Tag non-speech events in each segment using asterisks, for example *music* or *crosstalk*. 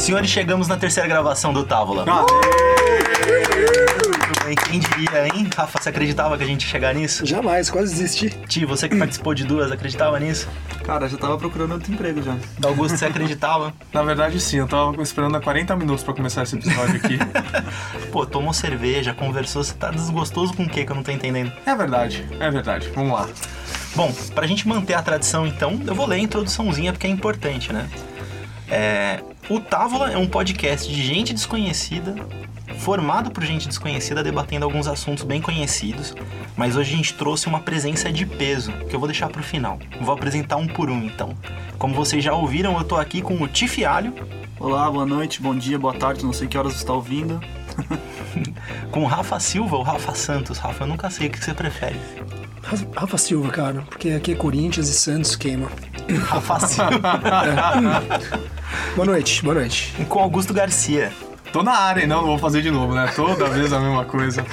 Senhores, chegamos na terceira gravação do Távola. Quem diria, hein? Rafa, você acreditava que a gente ia chegar nisso? Jamais, quase desisti. Ti, você que participou de duas, acreditava nisso? Cara, já tava procurando outro emprego já. Augusto, você acreditava? *laughs* Na verdade, sim, eu tava esperando há 40 minutos pra começar esse episódio aqui. *laughs* Pô, tomou cerveja, conversou, você tá desgostoso com o que que eu não tô entendendo? é verdade, é verdade. Vamos lá. Bom, pra gente manter a tradição, então, eu vou ler a introduçãozinha porque é importante, né? É, o Távola é um podcast de gente desconhecida, formado por gente desconhecida, debatendo alguns assuntos bem conhecidos. Mas hoje a gente trouxe uma presença de peso, que eu vou deixar pro final. Vou apresentar um por um, então. Como vocês já ouviram, eu tô aqui com o Tifialho, Olá, boa noite, bom dia, boa tarde, não sei que horas você tá ouvindo. *laughs* com o Rafa Silva ou Rafa Santos. Rafa, eu nunca sei o que você prefere. Rafa- Rafa Silva, cara, porque aqui é Corinthians e Santos queima. Rafa Silva. *laughs* *laughs* Boa noite, boa noite. com Augusto Garcia. Tô na área, não, não vou fazer de novo, né? Toda vez a mesma coisa.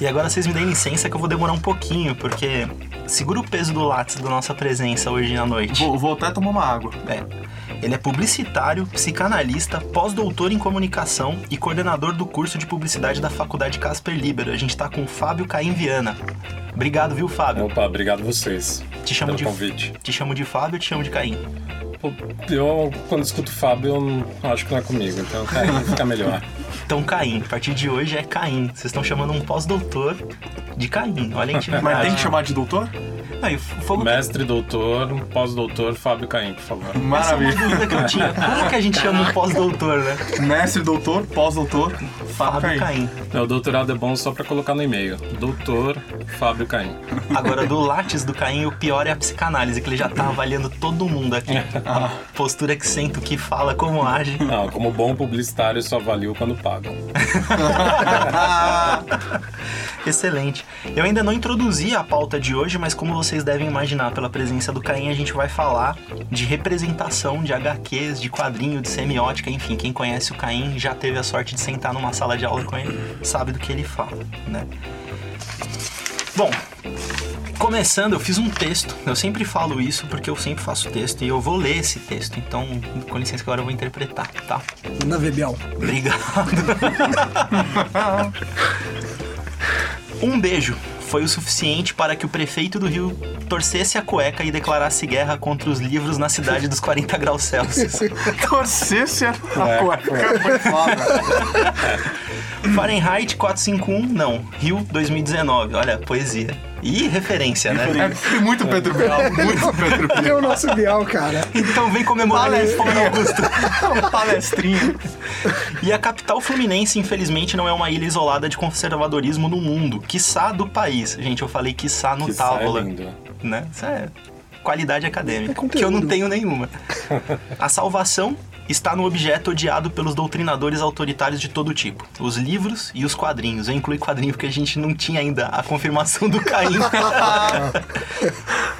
E agora vocês me deem licença que eu vou demorar um pouquinho, porque segura o peso do látis da nossa presença hoje à noite. Vou, vou até tomar uma água. É. Ele é publicitário, psicanalista, pós-doutor em comunicação e coordenador do curso de publicidade da Faculdade Casper Libero. A gente tá com o Fábio Caim Viana. Obrigado, viu, Fábio? Opa, obrigado vocês Te chamo pelo de convite. Te chamo de Fábio ou te chamo de Caim? Eu, quando escuto Fábio, eu não- acho que não é comigo, então Caim fica melhor. *laughs* Então, Caim. A partir de hoje é Caim. Vocês estão chamando um pós-doutor de Caim. Olha a *laughs* intimidade. Mas tem que chamar de doutor? Não, o fogo Mestre, doutor, pós-doutor, Fábio Caim, por favor. Essa é uma Maravilha. dúvida que eu tinha. Como que a gente chama um pós-doutor, né? Mestre, doutor, pós-doutor, Fábio Fábio Caim. Caim. É, o doutorado é bom só pra colocar no e-mail. Doutor Fábio Caim. Agora, do látis do Caim, o pior é a psicanálise, que ele já tá avaliando todo mundo aqui. *laughs* A postura que senta, o que fala, como age. Não, como bom publicitário, só avalio quando pagam. *laughs* Excelente. Eu ainda não introduzi a pauta de hoje, mas como vocês devem imaginar pela presença do Caim, a gente vai falar de representação de HQs, de quadrinho, de semiótica, enfim. Quem conhece o Caim já teve a sorte de sentar numa sala de aula com ele, sabe do que ele fala, né? Bom, começando, eu fiz um texto. Eu sempre falo isso porque eu sempre faço texto e eu vou ler esse texto. Então, com licença que agora eu vou interpretar, tá? Manda ver, Biel. Obrigado. *laughs* um beijo foi o suficiente para que o prefeito do Rio torcesse a cueca e declarasse guerra contra os livros na cidade dos 40 graus Celsius. *laughs* Torcesse a É, cueca. Foi foda. Fahrenheit 451, não. Rio 2019. Olha, poesia. E referência, né? É, tem muito Pedro Bial, muito Pedro *laughs* Bial. Cadê o nosso Biel, cara? Então vem comemorar isso, Paulo Augusto. *laughs* Palestrinha. E a capital fluminense, infelizmente, não é uma ilha isolada de conservadorismo no mundo. Quiçá do país. Gente, eu falei quiçá no Que sai Távola. lindo. né? Isso é qualidade acadêmica, É que eu não tenho nenhuma. A salvação está no objeto odiado pelos doutrinadores autoritários de todo tipo. Os livros e os quadrinhos. Eu incluí quadrinho porque a gente não tinha ainda a confirmação do Caim. *laughs*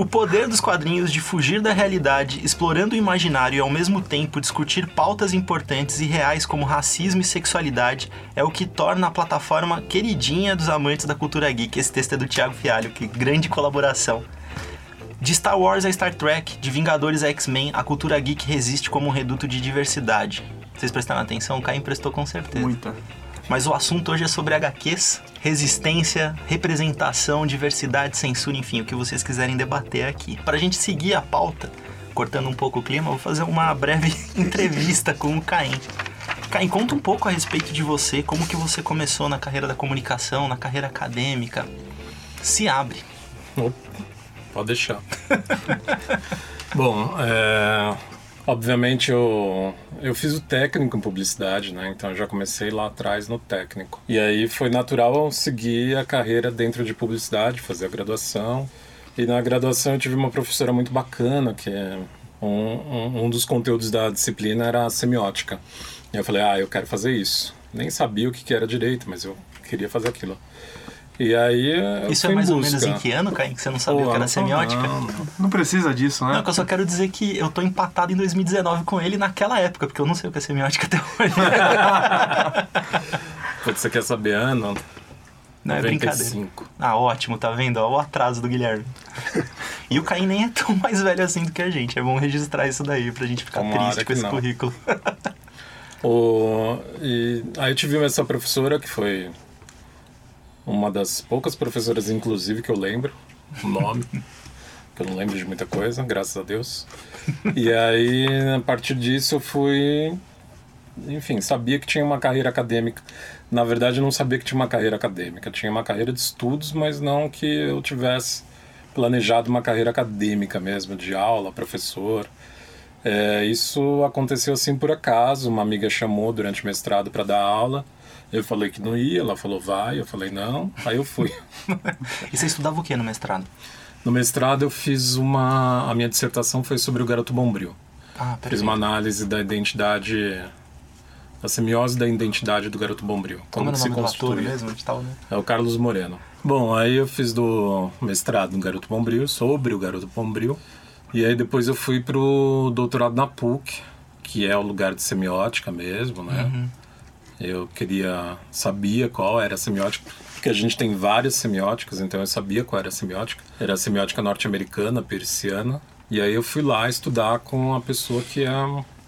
O poder dos quadrinhos de fugir da realidade, explorando o imaginário e ao mesmo tempo discutir pautas importantes e reais como racismo e sexualidade é o que torna a plataforma queridinha dos amantes da cultura geek. Esse texto é do Thiago Fialho, que grande colaboração. De Star Wars a Star Trek, de Vingadores a X-Men, a cultura geek resiste como um reduto de diversidade. Vocês prestaram atenção? O Caim prestou com certeza. Muita. Mas o assunto hoje é sobre HQs, resistência, representação, diversidade, censura, enfim, o que vocês quiserem debater aqui. Pra gente seguir a pauta, cortando um pouco o clima, eu vou fazer uma breve *laughs* entrevista com o Caim. Caim, conta um pouco a respeito de você, como que você começou na carreira da comunicação, na carreira acadêmica. Se abre. Pode deixar. *laughs* Bom, é, obviamente eu, eu fiz o técnico em publicidade, né? Então eu já comecei lá atrás no técnico. E aí foi natural eu seguir a carreira dentro de publicidade, fazer a graduação. E na graduação eu tive uma professora muito bacana, que é um, um, um dos conteúdos da disciplina era a semiótica. E eu falei, ah, eu quero fazer isso. Nem sabia o que que era direito, mas eu queria fazer aquilo. E aí eu Isso fui é em mais ou busca. menos em que ano, Caim, que você não sabia Pô, o que era não, semiótica? não, Não precisa disso, Não, né? que eu só quero dizer que eu tô empatado em 2019 com ele naquela época, porque eu não sei o que é semiótica até hoje. *laughs* Você quer saber ano? Não, é brincadeira. 95. Ah, ótimo, tá vendo? Olha o atraso do Guilherme. *laughs* E o Caim nem é tão mais velho assim do que a gente. É bom registrar isso daí pra gente ficar Tomara triste com esse não. currículo. *laughs* O, e aí eu tive essa professora que foi uma das poucas professoras, inclusive, que eu lembro o nome, *laughs* que eu não lembro de muita coisa, graças a Deus. E aí, a partir disso, eu fui. Enfim, sabia que tinha uma carreira acadêmica. Na verdade, eu não sabia que tinha uma carreira acadêmica. Tinha uma carreira de estudos, mas não que eu tivesse planejado uma carreira acadêmica mesmo, de aula, professor. É, isso aconteceu assim por acaso. Uma amiga chamou durante o mestrado para dar aula. Eu falei que não ia, ela falou vai, eu falei não, aí eu fui. *laughs* e você estudava o que no mestrado? No mestrado eu fiz uma. A minha dissertação foi sobre o garoto bombril. Ah, fiz uma análise da identidade. da semiose da identidade do garoto bombril. Como, como é do ator mesmo? Tava, né? É o Carlos Moreno. Bom, aí eu fiz do mestrado no garoto bombril, sobre o garoto bombril. E aí depois eu fui pro doutorado na PUC, que é o lugar de semiótica mesmo, né? Uhum. Eu queria, sabia qual era a semiótica, porque a gente tem várias semióticas, então eu sabia qual era a semiótica. Era a semiótica norte-americana, persiana. E aí eu fui lá estudar com a pessoa que é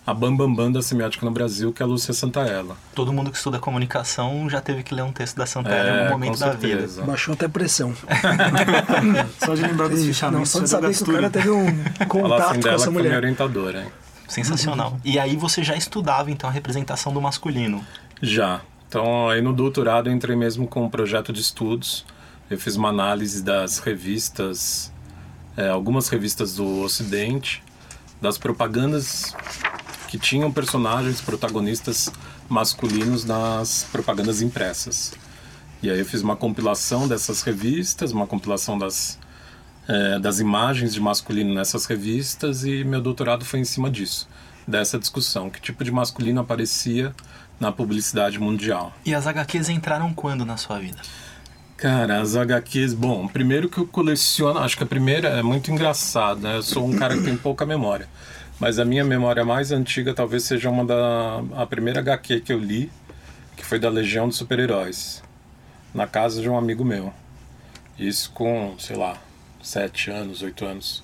a bambambam bam, bam da semiótica no Brasil, que é a Lúcia Santaella. Todo mundo que estuda comunicação já teve que ler um texto da Santaella é, em algum momento da vida. Baixou até pressão. *laughs* só de lembrar dos fichamentos. Não, só de saber que o cara teve um contato assim com essa mulher. minha orientadora, hein? Sensacional. E aí você já estudava então a representação do masculino? Já. Então, aí no doutorado eu entrei mesmo com um projeto de estudos. Eu fiz uma análise das revistas, é, algumas revistas do Ocidente, das propagandas que tinham personagens protagonistas masculinos nas propagandas impressas. E aí eu fiz uma compilação dessas revistas, uma compilação das, é, das imagens de masculino nessas revistas e meu doutorado foi em cima disso, dessa discussão, que tipo de masculino aparecia na publicidade mundial. E as HQs entraram quando na sua vida? Cara, as HQs, bom, primeiro que eu coleciono, acho que a primeira é muito engraçada, né? Eu sou um cara que tem pouca memória. Mas a minha memória mais antiga talvez seja uma da a primeira HQ que eu li, que foi da Legião dos Super-Heróis, na casa de um amigo meu. Isso com, sei lá, sete anos, oito anos.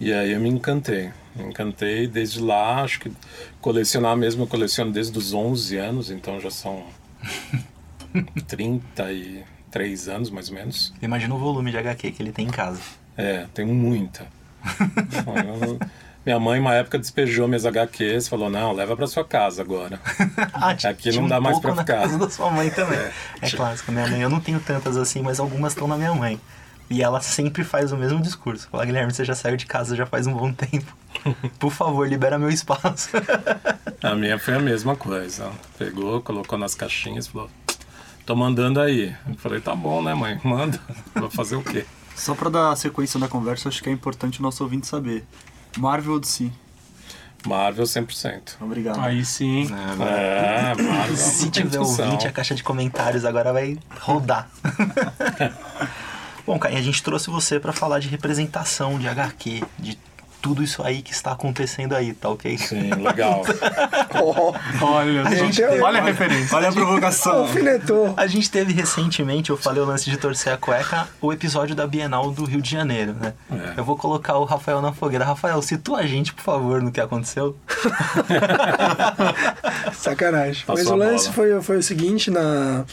E aí eu me encantei. Encantei desde lá, acho que colecionar mesmo eu coleciono desde os 11 anos, então já são *laughs* 33 anos mais ou menos. Imagina o volume de HQ que ele tem em casa. É, tenho muita. *laughs* Minha mãe, uma época, despejou minhas HQs, falou: não, leva para sua casa agora. *laughs* ah, Aqui não dá um mais para ficar. casa da sua mãe também. É, é clássico, minha mãe. Eu não tenho tantas assim, mas algumas estão na minha mãe. E ela sempre faz o mesmo discurso. Fala, Guilherme, você já saiu de casa já faz um bom tempo. *laughs* Por favor, libera meu espaço. *laughs* a minha foi a mesma coisa. Pegou, colocou nas caixinhas e falou: tô mandando aí. Eu falei: tá bom, né, mãe? Manda. *laughs* Vou fazer o quê? Só para dar a sequência da conversa, acho que é importante o nosso ouvinte saber. Marvel ou DC? Marvel 100%. Obrigado. Aí sim. É, é Marvel. Se tiver ouvinte, a caixa de comentários agora vai rodar. Bom, Caio, a gente trouxe você para falar de representação de HQ, de tudo isso aí que está acontecendo aí, tá ok? Sim, legal. *laughs* oh, olha, a gente teve, olha a referência. Olha a provocação. Alfinetou. A gente teve recentemente, eu falei o lance de torcer a cueca, o episódio da Bienal do Rio de Janeiro, né? É. Eu vou colocar o Rafael na fogueira. Rafael, situa a gente, por favor, no que aconteceu. *laughs* Sacanagem. Passou Mas o lance foi, foi o seguinte, na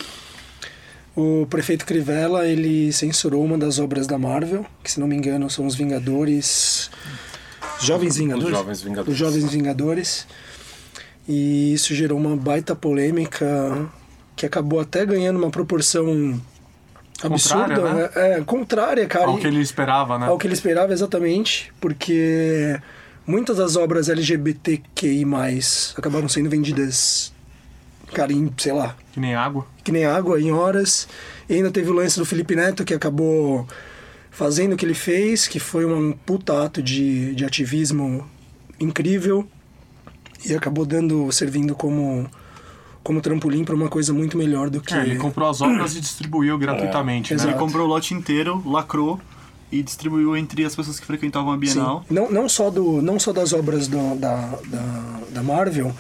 o prefeito Crivella, ele censurou uma das obras da Marvel, que se não me engano são os Vingadores... Jovens Vingadores? Os Jovens Vingadores. Os Jovens Vingadores. E isso gerou uma baita polêmica que acabou até ganhando uma proporção absurda, contrária, né? É, contrária, cara. Ao que ele esperava, né? Ao que ele esperava, exatamente. Porque muitas das obras LGBTQI+, acabaram sendo vendidas cara, em, sei lá. Que nem água. Que nem água, em horas. E ainda teve o lance do Felipe Neto, que acabou fazendo o que ele fez, que foi um puta ato de, de ativismo incrível. E acabou dando, servindo como como trampolim para uma coisa muito melhor do que. É, ele comprou as obras e distribuiu gratuitamente. É, né? Ele comprou o lote inteiro, lacrou e distribuiu entre as pessoas que frequentavam a Bienal. Sim. Não, não, só, do, não só das obras do, da, da, da Marvel,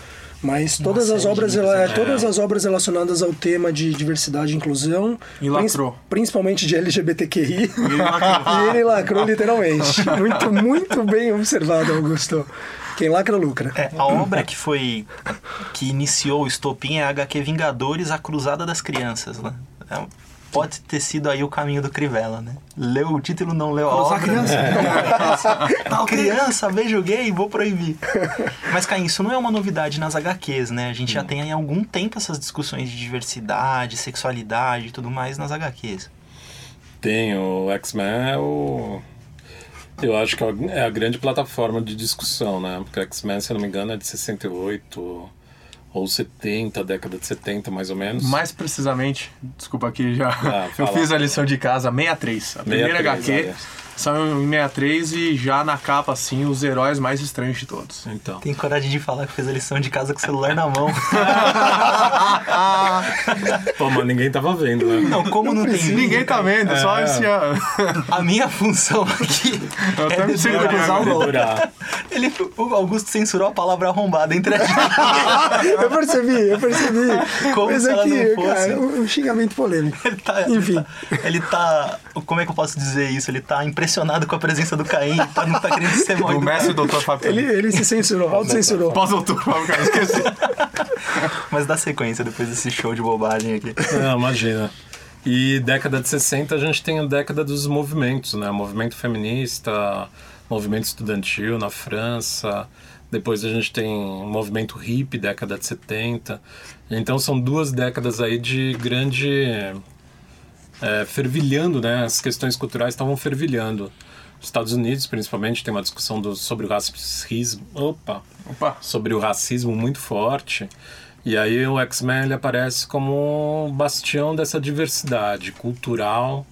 mas todas as obras, ela, é. todas as obras relacionadas ao tema de diversidade e inclusão, e lacrou. principalmente de LGBTQI, e ele lacrou, *laughs* e ele lacrou literalmente. *laughs* muito, muito bem observado, Augusto. Quem lacra, lucra. É, a obra que foi. que iniciou o estopim é a HQ Vingadores, A Cruzada das Crianças, né? É, pode ter sido aí o caminho do Crivella, né? Leu o título, não leu a Cruzar obra. criança. *laughs* É. Tal criança, beijo gay, vou proibir. Mas, Caim, isso não é uma novidade nas HQs, né? A gente já tem há algum tempo essas discussões de diversidade, sexualidade e tudo mais nas HQs. Tem, o X-Men é o. Eu acho que é a grande plataforma de discussão, né? Porque o X-Men, se eu não me engano, é de 68 ou 70, década de 70 mais ou menos. Mais precisamente, desculpa aqui já. Ah, *laughs* eu fiz a lição de casa 63. A primeira 63, HQ olha. Saiu em 63 e já na capa, assim, os heróis mais estranhos de todos. Então. Tem coragem de falar que fez a lição de casa com o celular na mão. *laughs* Pô, mas ninguém tava vendo, né? Não, como não tem Ninguém tá vendo, só É. esse. ó. A minha função aqui Eu até é me segurei cruzar o gol. Ele, o Augusto censurou a palavra arrombada entre a gente. *laughs* Eu percebi, eu percebi. Como Mas se ela aqui, não fosse. cara, um xingamento polêmico. Ele tá, Enfim. Ele tá. Como é que eu posso dizer isso? Ele tá impressionado com a presença do Caim, tá, não tá querendo ser mal O mestre doutor Fábio. Ele, ele se censurou, autocensurou. Pós-doutor Fábio, cara, esqueci. *laughs* Mas dá sequência depois desse show de bobagem aqui. Não, imagina. E década de 60 a gente tem a década dos movimentos, né? Movimento feminista, movimento estudantil na França. Depois a gente tem o movimento hippie, década de 70. Então são duas décadas aí de grande é, fervilhando, né? As questões culturais estavam fervilhando. Os Estados Unidos, principalmente, tem uma discussão do, sobre o racismo. Opa! Opa. sobre o racismo muito forte. E aí o X-Men aparece como um bastião dessa diversidade cultural.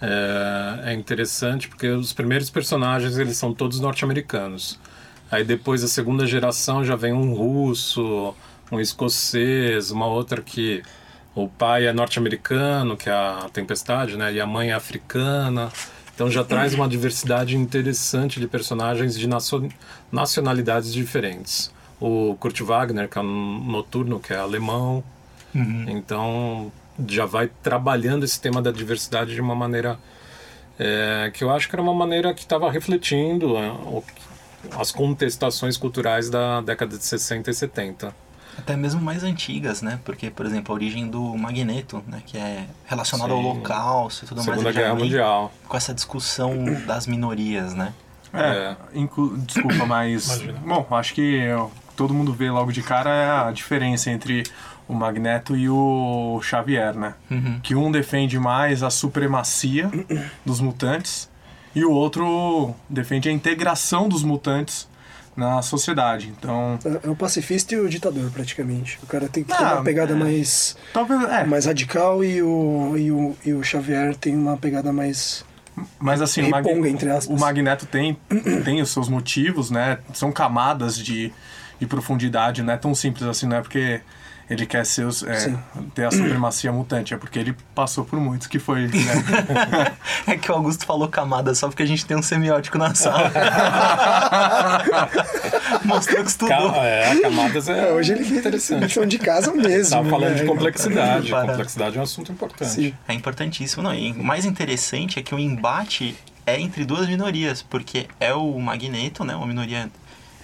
É, é interessante porque os primeiros personagens eles são todos norte-americanos. Aí depois a segunda geração já vem um russo, um escocês, uma outra que o pai é norte-americano, que é a Tempestade, né? E a mãe é africana. Então já traz uma diversidade interessante de personagens de nacio- nacionalidades diferentes. O Kurt Wagner, que é um noturno, que é alemão. Então já vai trabalhando esse tema da diversidade de uma maneira é, que eu acho que era uma maneira que estava refletindo é, as contestações culturais da década de 60 e 70. Até mesmo mais antigas, né? Porque, por exemplo, a origem do Magneto, né? Que é relacionado ao Sim. Holocausto e tudo mais. Segunda ele já Guerra vem Mundial. Com essa discussão das minorias, né? É, inclu- desculpa, mas. Imagina. Bom, acho que todo mundo vê logo de cara é a diferença entre o Magneto e o Xavier, né? Uhum. Que um defende mais a supremacia dos mutantes e o outro defende a integração dos mutantes na sociedade. Então, É é o pacifista e o ditador, praticamente. O cara tem que ter Ah, uma pegada é. mais, talvez. É, mais radical e o, e, o, e o Xavier tem uma pegada mais. Mas assim, o, Mag- entre aspas. o Magneto tem, tem os seus motivos, né? São camadas de, de profundidade, não é tão simples assim, não é porque ele quer ser os- é, ter a supremacia mutante, é porque ele passou por muitos que foi, né? *laughs* É que o Augusto falou camada só porque a gente tem um semiótico na sala. *laughs* Mostrou que estudou. Ca- é, camadas é, É, hoje ele fez interessante. de casa mesmo. Tava falando né? de complexidade. Para. Complexidade é um assunto importante. Sim. É importantíssimo. Não, e o mais interessante é que o embate é entre duas minorias, porque é o Magneto, né? Uma minoria,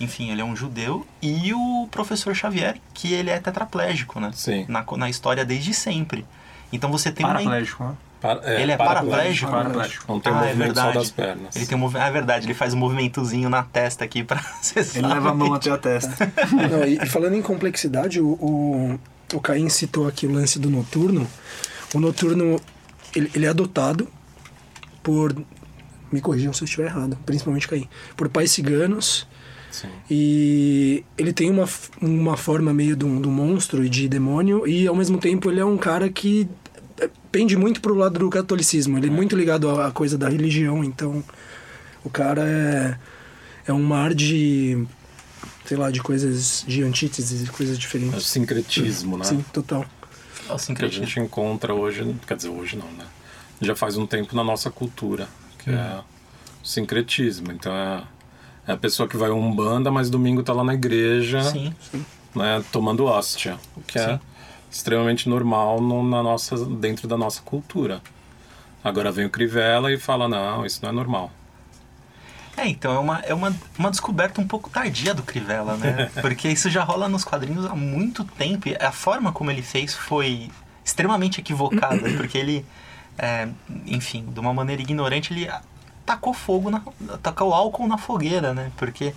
enfim, ele é um judeu, e o professor Xavier, que ele é tetraplégico, né? Sim. Na, na história desde sempre. Então você tem uma. Paraplégico, né? Para- Ele é paraplégico? Paraplégico. Não tem Ah, é movimento só verdade. das pernas. Ele tem um movimento. Ah, é verdade, ele faz um movimentozinho na testa aqui pra *laughs* acessar. Ele leva a mão até a testa. *laughs* Não, e, e falando em complexidade, o, o, o Caim citou aqui o lance do noturno. O noturno, ele, ele é adotado por. Me corrijam se eu estiver errado, principalmente Caim. Por pais ciganos. Sim. E ele tem uma, uma forma meio de um, de um monstro e de demônio, e ao mesmo tempo ele é um cara que eh, pende muito pro lado do catolicismo. Ele é, muito ligado à à coisa da religião, então o cara é, é um mar de, sei lá, de coisas, de antíteses e coisas É o diferentes. sincretismo, né? Sim, total. É o Que a sincretismo. gente encontra hoje, quer dizer, hoje não, né? Já faz um tempo na nossa cultura, que é o sincretismo. Então é, é a pessoa que vai a Umbanda, mas domingo tá lá na igreja, Sim. né, tomando hóstia, o que é Sim. extremamente normal no, na nossa, dentro da nossa cultura. Agora vem o Crivella e fala, não, isso não é normal. É, então é uma, é uma, uma descoberta um pouco tardia do Crivella, né? *laughs* Porque isso já rola nos quadrinhos há muito tempo. E a forma como ele fez foi extremamente equivocada, *clears throat* porque ele, é, enfim, de uma maneira ignorante, ele tacou fogo, na, tacou álcool na fogueira, né? Porque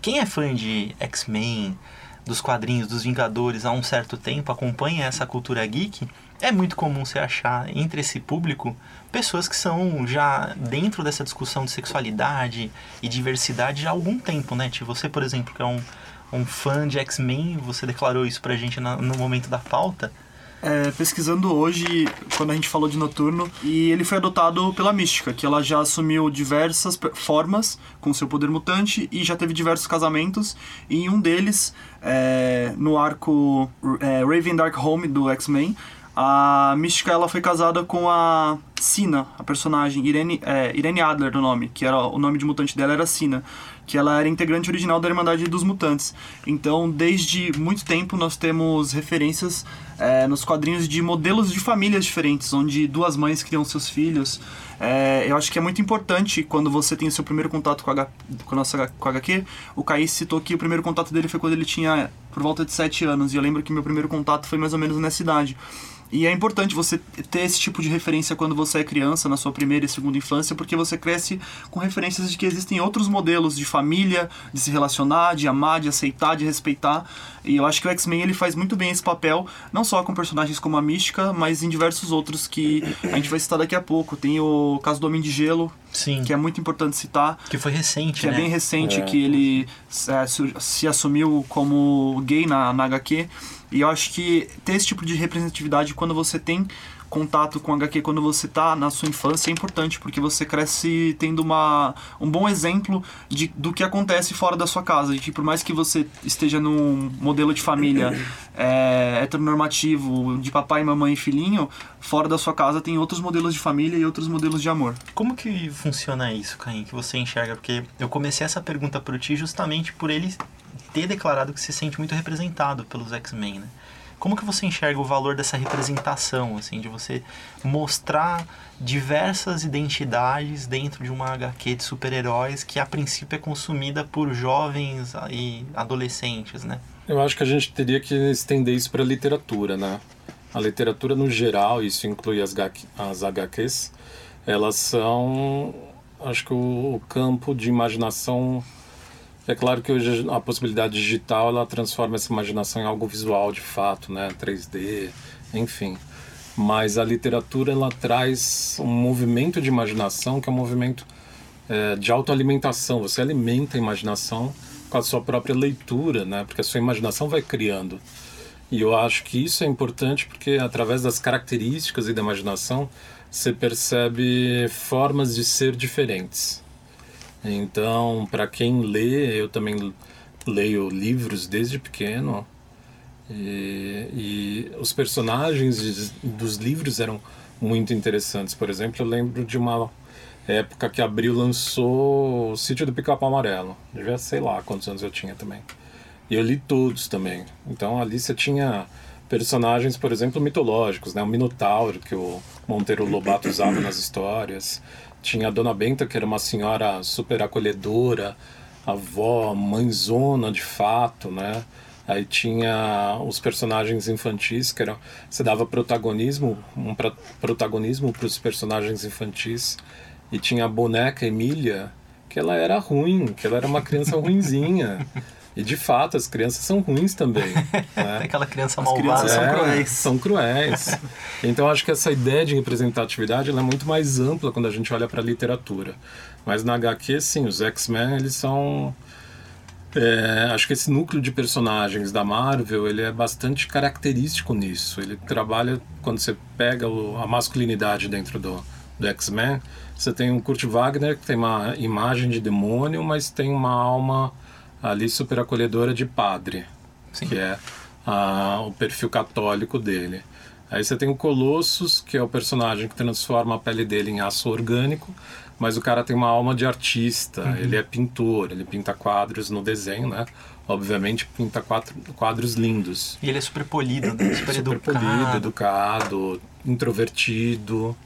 quem é fã de X-Men, dos quadrinhos, dos Vingadores há um certo tempo, acompanha essa cultura geek, é muito comum você achar entre esse público pessoas que são já dentro dessa discussão de sexualidade e diversidade há algum tempo, né? Tipo, você, por exemplo, que é um, um fã de X-Men, você declarou isso pra gente no momento da pauta. É, pesquisando hoje, quando a gente falou de Noturno, e ele foi adotado pela Mística, que ela já assumiu diversas formas com seu poder mutante e já teve diversos casamentos, e em um deles, é, no arco é, Raven Dark Home do X-Men, a Mística ela foi casada com a Sina, a personagem, Irene, é, Irene Adler, o nome, que era o nome de mutante dela era Sina, que ela era integrante original da Irmandade dos Mutantes. Então, desde muito tempo nós temos referências é, nos quadrinhos de modelos de famílias diferentes, onde duas mães criam seus filhos. É, eu acho que é muito importante quando você tem o seu primeiro contato com a, com a nossa com a HQ. O Caí citou que o primeiro contato dele foi quando ele tinha por volta de 7 anos, e eu lembro que meu primeiro contato foi mais ou menos nessa idade. E é importante você ter esse tipo de referência quando você é criança, na sua primeira e segunda infância, porque você cresce com referências de que existem outros modelos de família, de se relacionar, de amar, de aceitar, de respeitar. E eu acho que o X-Men ele faz muito bem esse papel, não só com personagens como a Mística, mas em diversos outros que a gente vai citar daqui a pouco. Tem o caso do Homem de Gelo, Sim. que é muito importante citar. Que foi recente, que né? é bem recente, que ele é, se assumiu como gay na, na HQ. E eu acho que ter esse tipo de representatividade quando você tem contato com HQ quando você está na sua infância é importante, porque você cresce tendo uma, um bom exemplo de, do que acontece fora da sua casa. E que por mais que você esteja num modelo de família *clears throat* é, heteronormativo, de papai, mamãe e filhinho, fora da sua casa tem outros modelos de família e outros modelos de amor. Como que funciona isso, Caim, que você enxerga? Porque eu comecei essa pergunta pro Ti justamente por ele ter declarado que se sente muito representado pelos X-Men, né? Como que você enxerga o valor dessa representação, assim, de você mostrar diversas identidades dentro de uma HQ de super-heróis que a princípio é consumida por jovens e adolescentes, né? Eu acho que a gente teria que estender isso para a literatura, né? A literatura no geral, isso inclui as, as HQs, elas são, acho que o, o campo de imaginação é claro que hoje a possibilidade digital ela transforma essa imaginação em algo visual de fato, né, 3D, enfim. Mas a literatura ela traz um movimento de imaginação que é um movimento é, de autoalimentação. Você alimenta a imaginação com a sua própria leitura, né, porque a sua imaginação vai criando. E eu acho que isso é importante porque através das características e da imaginação você percebe formas de ser diferentes. Então, para quem lê, eu também leio livros desde pequeno. E, e, os personagens dos livros eram muito interessantes. Por exemplo, eu lembro de uma época que Abril lançou o Sítio do Pica-Pau Amarelo. Devia sei lá quantos anos eu tinha também. E eu li todos também. Então ali você tinha personagens, por exemplo, mitológicos, né? O Minotauro, que o Monteiro Lobato usava nas histórias. Tinha a Dona Benta, que era uma senhora super acolhedora, avó, mãezona de fato, né? Aí tinha os personagens infantis, que eram, você dava protagonismo, um pra, protagonismo para os personagens infantis. E tinha a boneca Emília, que ela era ruim, que ela era uma criança ruinzinha. *laughs* E de fato, as crianças são ruins também. *laughs* Né? Aquela criança As malvada. crianças são É, cruéis. São cruéis. *laughs* Então acho que essa ideia de representatividade ela é muito mais ampla quando a gente olha para a literatura. Mas na HQ, sim, os X-Men eles são é, acho que esse núcleo de personagens da Marvel ele é bastante característico nisso. Ele trabalha quando você pega o- a masculinidade dentro do, do X-Men. Você tem um Kurt Wagner que tem uma imagem de demônio, mas tem uma alma ali super acolhedora de padre, Sim. que é ah, o perfil católico dele. Aí você tem o Colossus, que é o personagem que transforma a pele dele em aço orgânico, mas o cara tem uma alma de artista, ele é pintor, ele pinta quadros no desenho, né? Obviamente pinta quatro- quadros lindos. E ele é super polido, né? *clears throat* super, Super educado. polido, educado, introvertido.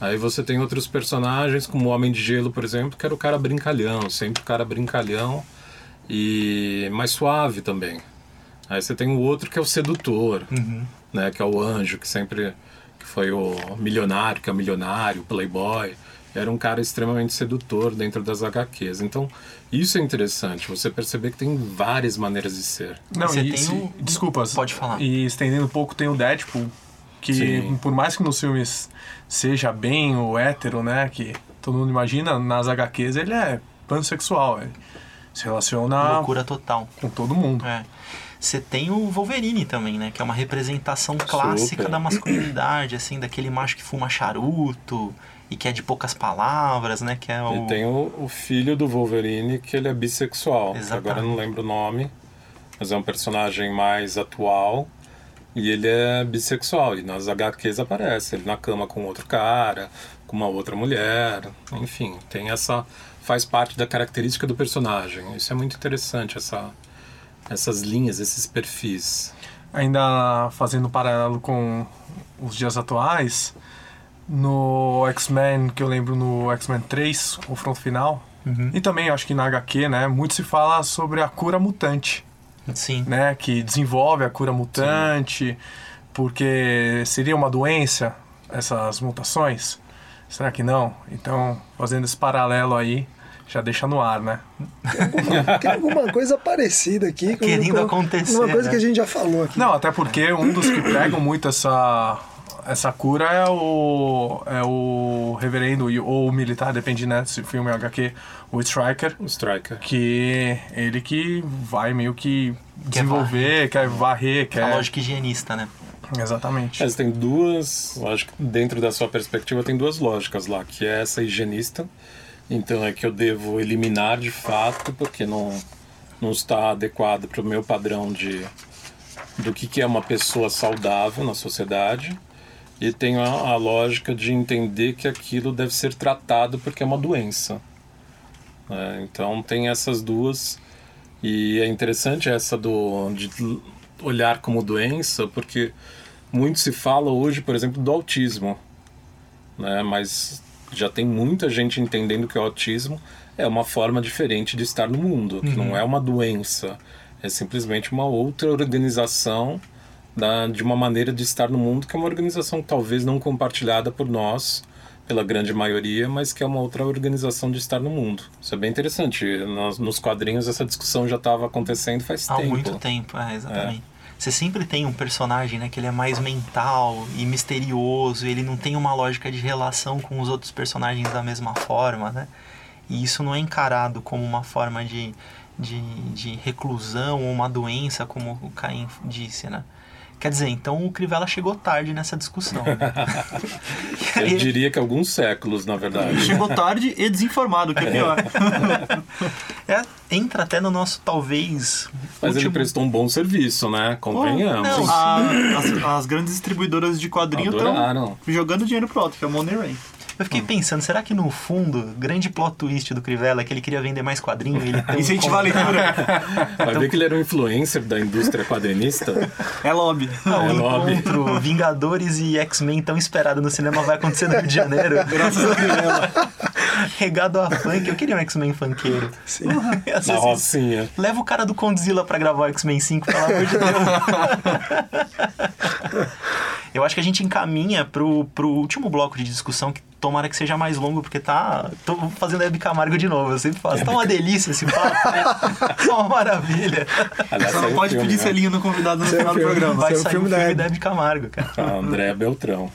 Aí você tem outros personagens, como o Homem de Gelo, por exemplo, que era o cara brincalhão, sempre o cara brincalhão e mais suave também. Aí você tem o outro que é o sedutor, né, que é o anjo, que sempre que foi o milionário, que é o milionário, o playboy. Era um cara extremamente sedutor dentro das HQs. Então, isso é interessante, você perceber que tem várias maneiras de ser. Não, Você e, tem se- o- Desculpas. Pode falar. E estendendo um pouco, tem o Deadpool, que Sim. por mais que nos filmes seja bem o hétero, né, que todo mundo imagina, nas HQs ele é pansexual, ele se relaciona Loucura total. com todo mundo. É. Você tem o Wolverine também, né? Que é uma representação clássica Super. da masculinidade, *clears throat* assim, daquele macho que fuma charuto e que é de poucas palavras, né? Que é o. E tem o, o filho do Wolverine, que ele é bissexual. Exatamente. Agora eu não lembro o nome, mas é um personagem mais atual. E ele é bissexual. E nas HQs aparece ele na cama com outro cara, com uma outra mulher. Enfim, tem essa. Faz parte da característica do personagem. Isso é muito interessante, essa, essas linhas, esses perfis. Ainda fazendo um paralelo com os dias atuais, no X-Men, que eu lembro no X-Men 3, Confronto Final, Uhum. e também acho que na HQ, né, muito se fala sobre a cura mutante. Sim. né, que desenvolve a cura mutante, porque seria uma doença essas mutações? Será que não? Então, fazendo esse paralelo aí, já deixa no ar, né? Tem alguma coisa parecida aqui. Querendo com- acontecer, Uma coisa né? que a gente já falou aqui. Não, até porque um dos que pregam muito essa essa cura é o é o reverendo ou o militar, depende né, se o filme é HQ, o Striker, O Striker. que ele que vai meio que desenvolver, quer varrer, A quer lógica higienista, né? exatamente. Mas tem duas, acho que dentro da sua perspectiva tem duas lógicas lá, que é essa higienista, então é que eu devo eliminar de fato, porque não, não está adequado para o meu padrão de do que, que é uma pessoa saudável na sociedade, e tem a, a lógica de entender que aquilo deve ser tratado porque é uma doença. né? Então tem essas duas, e é interessante essa do de olhar como doença, porque muito se fala hoje, por exemplo, do autismo, né? Mas já tem muita gente entendendo que o autismo é uma forma diferente de estar no mundo, que não é uma doença, é simplesmente uma outra organização da, de uma maneira de estar no mundo que é uma organização talvez não compartilhada por nós, pela grande maioria, mas que é uma outra organização de estar no mundo. Isso é bem interessante. Nos, nos quadrinhos essa discussão já estava acontecendo faz Há tempo. muito tempo, é, exatamente. Você sempre tem um personagem, né, que ele é mais mental e misterioso, ele não tem uma lógica de relação com os outros personagens da mesma forma, né? E isso não é encarado como uma forma de, de, de reclusão ou uma doença, como o Caim disse, né? Quer dizer, então o Crivella chegou tarde nessa discussão. Né? Aí- *laughs* Eu diria que alguns séculos, na verdade. Chegou tarde e desinformado, que é pior. *laughs* é, entra até no nosso, talvez, Mas ele último- prestou um bom serviço, né? Convenhamos. não, A- as, as grandes distribuidoras de quadrinho estão jogando dinheiro pro alto, que é o Money Rain. Eu fiquei pensando, será que no fundo, grande plot twist do Crivella é que ele queria vender mais quadrinho e ele tem um Incentivar a leitura Vai ver que ele era um influencer da indústria quadrinista. é lobby. Não, É, o lobby. encontro *laughs* Vingadores e X-Men tão esperado no cinema vai acontecer no Rio de Janeiro. *laughs* Graças a Crivella. Regado a funk. Eu queria um X-Men funkeiro. Sim. Assim, Rocinha. Leva o cara do Condzilla pra gravar o X-Men 5, pelo amor de Deus. *laughs* Eu acho que a gente encaminha pro, pro último bloco de discussão, que tomara que seja mais longo, porque tá. Tô fazendo Hebe Camargo de novo. Eu sempre faço. Tá uma delícia esse papo. né? Tá *laughs* uma maravilha. Aliás, Só não pode filme, pedir né? selinho no convidado no é final o do filme. programa. Vai sair filme o filme da Hebe Camargo, cara. A André Beltrão.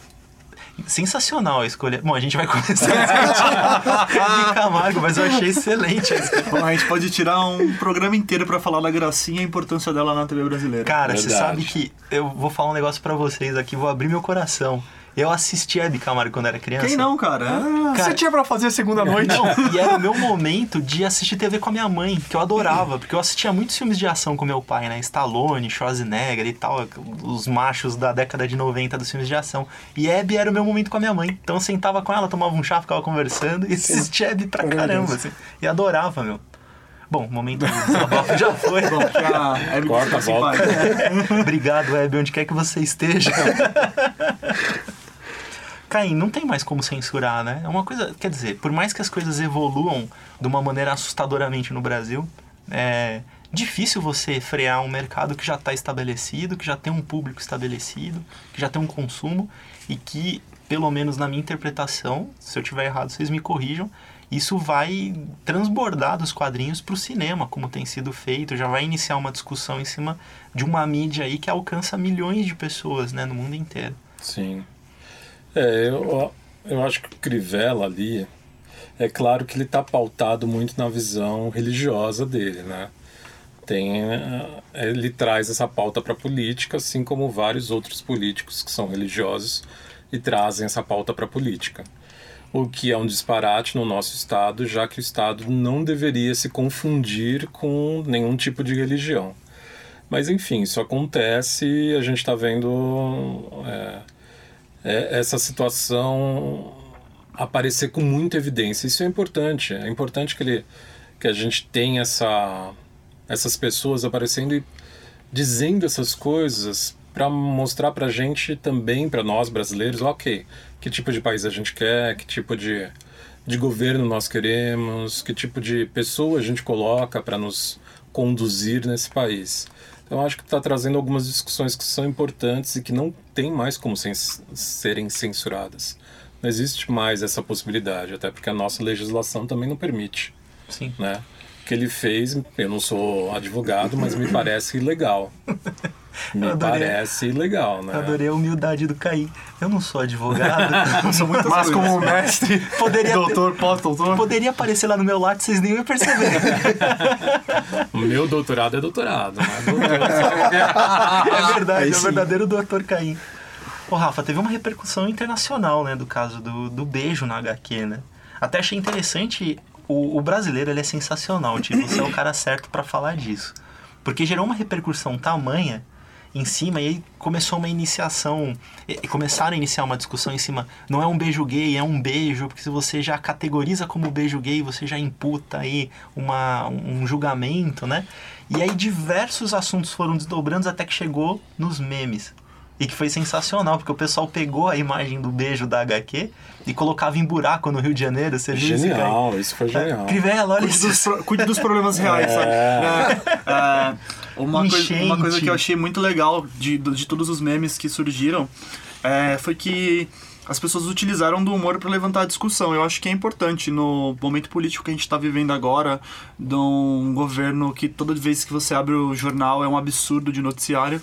Sensacional a escolha. Bom, a gente vai começar *laughs* a discutir Camargo, mas eu achei excelente a escolha. Bom, a gente pode tirar um programa inteiro pra falar da gracinha e a importância dela na TV brasileira. Cara, você Verdade. sabe que eu vou falar um negócio pra vocês aqui, vou abrir meu coração. Eu assisti a Hebe Camargo quando era criança. Quem não, cara? Ah, Cara- Você tinha pra fazer segunda noite? Não, e era o meu momento de assistir TV com a minha mãe, que eu adorava, porque eu assistia muitos filmes de ação com meu pai, né? Stallone, Schwarzenegger e tal, os machos da década de 90 dos filmes de ação. E Hebe era o meu momento com a minha mãe. Então eu sentava com ela, tomava um chá, ficava conversando e assistia Hebe pra caramba, assim. E adorava, meu. Bom, momento desabafo já foi. Bom, Hebe Corta, fica volta. Obrigado, Hebe, onde quer que você esteja. *laughs* Caim, não tem mais como censurar, né? É uma coisa, quer dizer, por mais que as coisas evoluam de uma maneira assustadoramente no Brasil, é difícil você frear um mercado que já está estabelecido, que já tem um público estabelecido, que já tem um consumo e que, pelo menos na minha interpretação, se eu tiver errado, vocês me corrijam, isso vai transbordar dos quadrinhos para o cinema, como tem sido feito, já vai iniciar uma discussão em cima de uma mídia aí que alcança milhões de pessoas, né, no mundo inteiro. Sim. É, eu, eu acho que o Crivella ali, é claro que ele está pautado muito na visão religiosa dele, né? Tem, é, ele traz essa pauta para a política, assim como vários outros políticos que são religiosos e trazem essa pauta para a política. O que é um disparate no nosso Estado, já que o Estado não deveria se confundir com nenhum tipo de religião. Mas enfim, isso acontece e a gente está vendo é, é, essa situação aparecer com muita evidência. Isso é importante. É importante que, ele, que a gente tenha essa, essas pessoas aparecendo e dizendo essas coisas para mostrar para a gente também, para nós brasileiros, ok, que tipo de país a gente quer, que tipo de, de governo nós queremos, que tipo de pessoa a gente coloca para nos conduzir nesse país. Então acho que está trazendo algumas discussões que são importantes e que não tem mais como sens serem censuradas. Não existe mais essa possibilidade, até porque a nossa legislação também não permite. Sim. Né? O que ele fez, eu não sou advogado, mas me parece ilegal. *laughs* Me adorei. parece ilegal, né? Adorei a humildade do Caim. Eu não sou advogado, *laughs* sou muito Mas como mestre, Poderia, doutor, pós-doutor, poderia aparecer lá no meu lado, vocês nem iam perceber. *laughs* O meu doutorado é doutorado, né? Doutor- *laughs* é verdade, é o verdadeiro doutor Caim. Ô, Rafa, teve uma repercussão internacional, né, do caso do, do beijo na HQ, né? Até achei interessante, o, o brasileiro, ele é sensacional, tipo, você é o cara certo pra falar disso. Porque gerou uma repercussão tamanha em cima e aí começou uma iniciação, e- começaram a iniciar uma discussão em cima, não é um beijo gay, é um beijo, porque se você já categoriza como beijo gay, você já imputa aí uma, um julgamento, né? E aí diversos assuntos foram desdobrando até que chegou nos memes. E que foi sensacional, porque o pessoal pegou a imagem do beijo da HQ e colocava em buraco no Rio de Janeiro. Você viu isso? Genial, isso foi genial. Crivella, olha Cuide dos, isso. pro- cuide dos problemas reais, sabe? É, é, uma, coisa, uma coisa que eu achei muito legal de, de todos os memes que surgiram é, foi que as pessoas utilizaram do humor para levantar a discussão. Eu acho que é importante no momento político que a gente está vivendo agora, de um governo que toda vez que você abre o jornal é um absurdo de noticiário,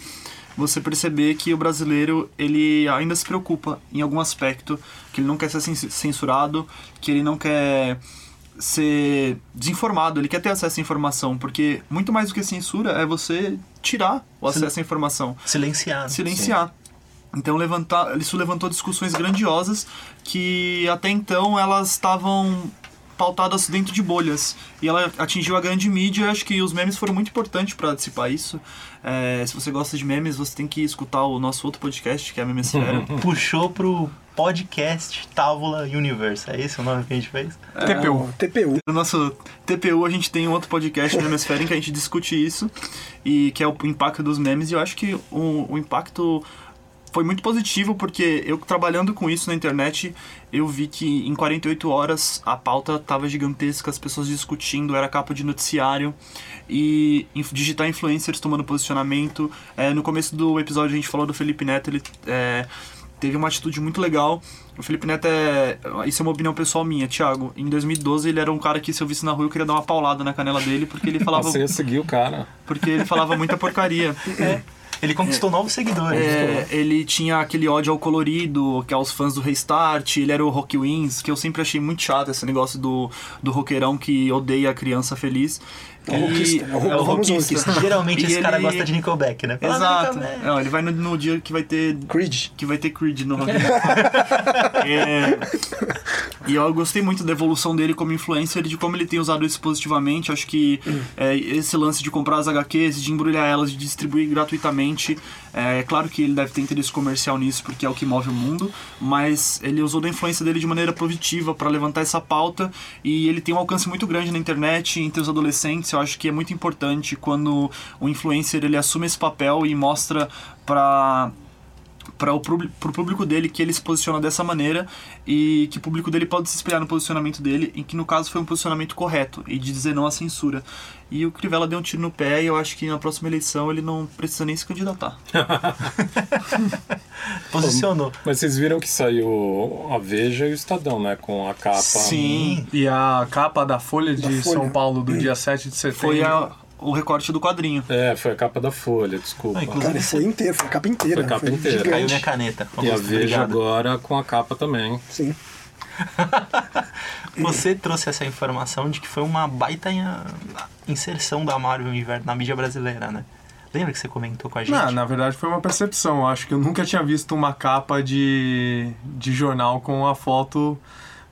você perceber que o brasileiro ele ainda se preocupa em algum aspecto, que ele não quer ser cens- censurado, que ele não quer ser desinformado, ele quer ter acesso à informação, porque muito mais do que censura é você tirar o Sim. acesso à informação Silenciado. silenciar. Então levantar, isso levantou discussões grandiosas que até então elas estavam pautadas dentro de bolhas e ela atingiu a grande mídia. Eu acho que os memes foram muito importantes para dissipar isso. É, se você gosta de memes, você tem que escutar o nosso outro podcast que é a Memesfera. *laughs* Puxou pro podcast Távola Universe. É esse o nome que a gente fez? TPU. TPU. No nosso TPU a gente tem um outro podcast *laughs* no Memesfera em que a gente discute isso e que é o impacto dos memes. E eu acho que o, o impacto foi muito positivo porque eu trabalhando com isso na internet, eu vi que em 48 horas a pauta estava gigantesca, as pessoas discutindo, era capa de noticiário e digitar influencers tomando posicionamento. É, no começo do episódio a gente falou do Felipe Neto, ele é, teve uma atitude muito legal. O Felipe Neto é. Isso é uma opinião pessoal minha, Thiago. Em 2012 ele era um cara que se eu visse na rua eu queria dar uma paulada na canela dele porque ele *laughs* falava, Você ia seguir o cara. porque ele falava muita porcaria. *laughs* É. Ele conquistou novos seguidores. É, ele tinha aquele ódio ao colorido, que é os fãs do Restart, ele era o Rock Wins, que eu sempre achei muito chato esse negócio do, do roqueirão que odeia a criança feliz. É o rockista, é o rockista. *laughs* Geralmente E esse cara ele- gosta de Nickelback, né? Fala, Exato. Nickelback. Não, ele vai no, no dia que vai ter Creed. que vai ter Creed no Rock. *laughs* É, E eu gostei muito da evolução dele como influencer, de como ele tem usado isso positivamente. Acho que é, esse lance de comprar as HQs, de embrulhar elas, de distribuir gratuitamente. É claro que ele deve ter interesse comercial nisso, porque é o que move o mundo, mas ele usou da influência dele de maneira positiva para levantar essa pauta e ele tem um alcance muito grande na internet entre os adolescentes. Eu acho que é muito importante quando o influencer ele assume esse papel e mostra para para o pro público dele que ele se posiciona dessa maneira e que o público dele pode se espelhar no posicionamento dele, em que no caso foi um posicionamento correto e de dizer não à censura. E o Crivella deu um tiro no pé e eu acho que na próxima eleição ele não precisa nem se candidatar. *laughs* Posicionou. Mas vocês viram que saiu a Veja e o Estadão, né? Com a capa. Sim. E a capa da Folha de Da Folha. São Paulo do dia 7 de setembro. Foi a- o recorte do quadrinho. É, foi a capa da Folha, desculpa. Não, inclusive- Cara, foi inteiro, foi a capa inteira. Foi a capa inteira. gigante. Caiu minha caneta. E a Augusto, Veja agora com a capa também. Sim. *laughs* Você trouxe essa informação de que foi uma baita in- inserção da Marvel Universo na mídia brasileira, né? Lembra que você comentou com a gente? Não, na verdade foi uma percepção. Eu acho que eu nunca tinha visto uma capa de, de jornal com a foto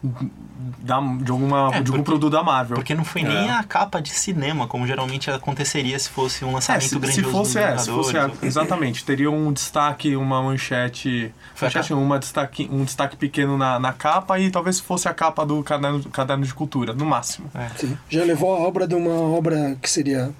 da, de, alguma, É, de algum porque- produto da Marvel. Porque não foi nem É. a capa de cinema, como geralmente aconteceria se fosse um É, lançamento se, se grandioso fosse, dos é, se fosse é, exatamente, teria um destaque, uma manchete, Foi manchete uma destaque, um destaque pequeno na, na capa e talvez fosse a capa do caderno, caderno de cultura, no máximo. Sim. Já levou a obra de uma obra que seria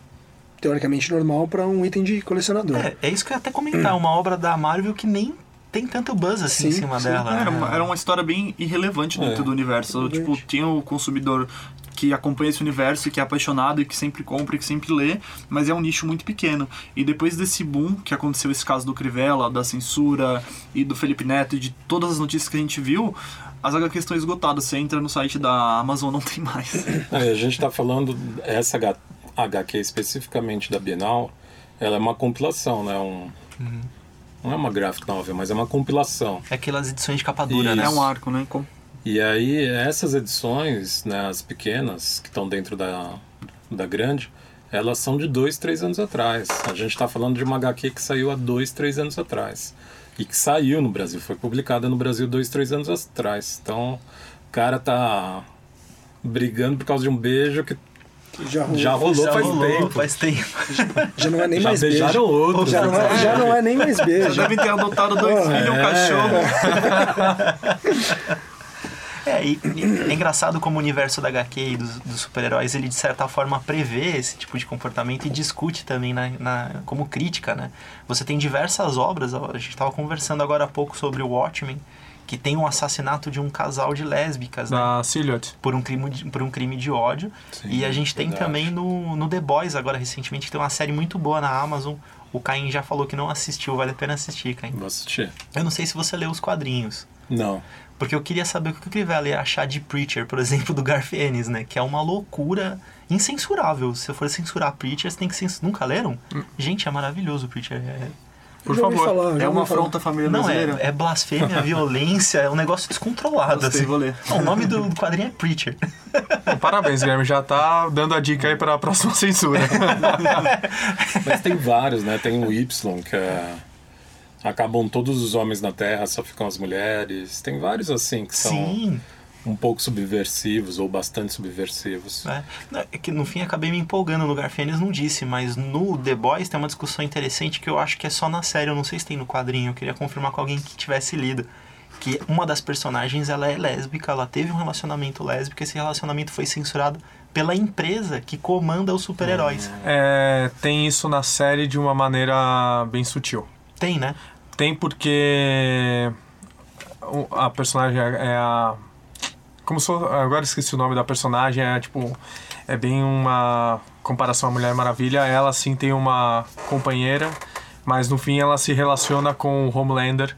teoricamente normal para um item de colecionador. É, é isso que eu ia até comentar, uma obra da Marvel que nem tem tanto buzz assim em Sim, cima sim. dela. Era né? uma, era uma história bem irrelevante dentro É. do universo. Tipo, tinha o consumidor que acompanha esse universo, e que é apaixonado e que sempre compra e que sempre lê, mas é um nicho muito pequeno. E depois desse boom que aconteceu esse caso do Crivella, da censura e do Felipe Neto e de todas as notícias que a gente viu, as HQs estão esgotadas. Você entra no site da Amazon, não tem mais. *laughs* É, a gente tá falando, essa H- HQ especificamente da Bienal, ela é uma compilação, né? Um, Não é uma graphic novel, mas é uma compilação. É aquelas edições de capa dura, né? É um arco, né? Com- E aí, essas edições, né, as pequenas, que estão dentro da, da grande, elas são de dois, três anos atrás. A gente está falando de uma HQ que saiu há dois, três anos atrás. E que saiu no Brasil, foi publicada no Brasil dois, três anos atrás. Então, o cara tá brigando por causa de um beijo que Já rolou. já rolou Já faz rolou, tempo. faz tempo. *laughs* Já não é nem Já mais beijaram beijo. outros. Já não, é, já não é nem mais Já beijo. devem ter adotado dois Porra, filhos, um é. cachorro. *laughs* É, e, e é engraçado como o universo da HQ e dos, dos super-heróis, ele de certa forma prevê esse tipo de comportamento e discute também na, na- como crítica, né? Você tem diversas obras, a gente estava conversando agora há pouco sobre o Watchmen, que tem um assassinato de um casal de lésbicas, né? Da Silhouette. Por um, crime de, por um crime de ódio. Sim, e a gente tem verdade. também no, no The Boys, agora recentemente, que tem uma série muito boa na Amazon. O Caim já falou que não assistiu, vale a pena assistir, Caim. Vou assistir. Eu não sei se você leu os quadrinhos. Não. Porque eu queria saber o que o Crivella ia achar de Preacher, por *laughs* exemplo, do Garth Ennis, né? Que é uma loucura incensurável. Se eu for censurar Preacher, você tem que censurar. Nunca leram? Gente, é maravilhoso o Preacher. É... Por favor. falar, É uma afronta à família Não, brasileira. é, é blasfêmia, *laughs* violência, é um negócio descontrolado. Gostei, assim. vou ler. Não, o nome do, quadrinho é Preacher. Parabéns, Guilherme. Já tá dando a dica aí pra próxima *laughs* censura. Mas tem vários, né? Tem o Y, que é. Acabam todos os homens na Terra, só ficam as mulheres. Tem vários assim que são Sim. Um pouco subversivos ou bastante subversivos. É. É que no fim acabei me empolgando no Garfênis, não disse, mas no The Boys tem uma discussão interessante que eu acho que é só na série, eu não sei se tem no quadrinho, eu queria confirmar com alguém que tivesse lido. Que uma das personagens ela é lésbica, ela teve um relacionamento lésbico, esse relacionamento foi censurado pela empresa que comanda os super-heróis. É, tem isso na série de uma maneira bem sutil. Tem, né? Tem porque a personagem é é a. Como fosse- agora esqueci o nome da personagem, é tipo. É bem uma comparação à Mulher Maravilha. Ela sim tem uma companheira, mas no fim ela se relaciona com o Homelander.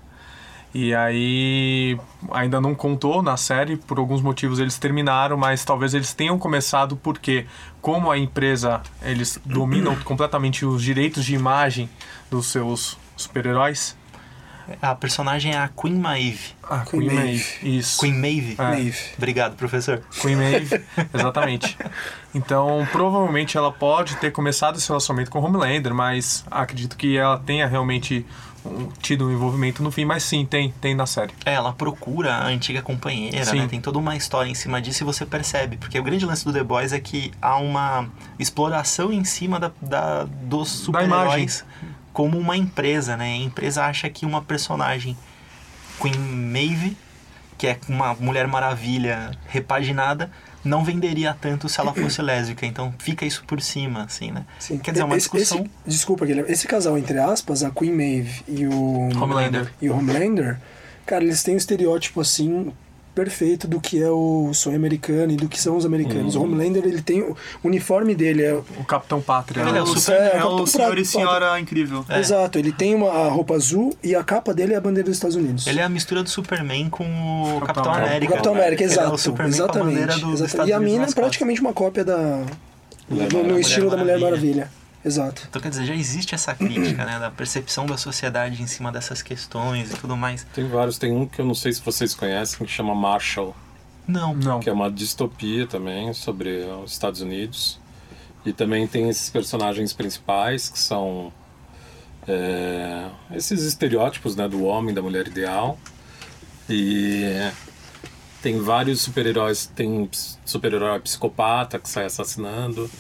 E aí ainda não contou na série, por alguns motivos eles terminaram, mas talvez eles tenham começado porque como a empresa eles dominam completamente os direitos de imagem dos seus super-heróis. A personagem é a Queen Maeve. Ah, Queen Queen, Maeve. Maeve. Isso. Queen Maeve. É. Maeve. Obrigado, professor. Queen Maeve, exatamente. Então, provavelmente ela pode ter começado esse relacionamento com Homelander, mas acredito que ela tenha realmente tido um envolvimento no fim, mas sim, tem, tem na série. É, ela procura a antiga companheira, Sim. né? Tem toda uma história em cima disso e você percebe. Porque o grande lance do The Boys é que há uma exploração em cima da, da- dos super-heróis como uma empresa, né? A empresa acha que uma personagem, Queen Maeve, que é uma Mulher Maravilha repaginada, não venderia tanto se ela fosse lésbica. Então fica isso por cima, assim, né? Sim. Quer dizer, é uma Esse- discussão. esse- desculpa, Guilherme. Esse casal, entre aspas, a Queen Maeve e o Homelander. e o Homelander, cara, eles têm um estereótipo assim perfeito do que é o sonho americano e do que são os americanos. Uhum. O Homelander, ele tem o uniforme dele é O Capitão Pátria. Ele né? é o o, super- é, é, o pra- senhor pra- e senhora incrível. É. Exato, ele tem uma a roupa azul e a capa dele é a bandeira dos Estados Unidos. Ele é a mistura do Superman com o Capitão Capitão América. O Capitão América, Ele exato. É o Superman com a exatamente. bandeira do, dos exatamente. Estados E a mina é praticamente uma cópia da Mulher no, no estilo da Mulher Maravilha. Maravilha. Exato. Então, quer dizer, já existe essa crítica, né? Da percepção da sociedade em cima dessas questões e tudo mais. Tem vários, tem um que eu não sei se vocês conhecem, que chama Marshall, Não. Não. que é uma distopia também sobre os Estados Unidos. E também tem esses personagens principais que são é, esses estereótipos né, do homem, da mulher ideal. E tem vários super-heróis, tem um super-herói psicopata que sai assassinando.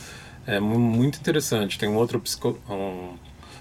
É mu- muito interessante. Tem um outro psico, um,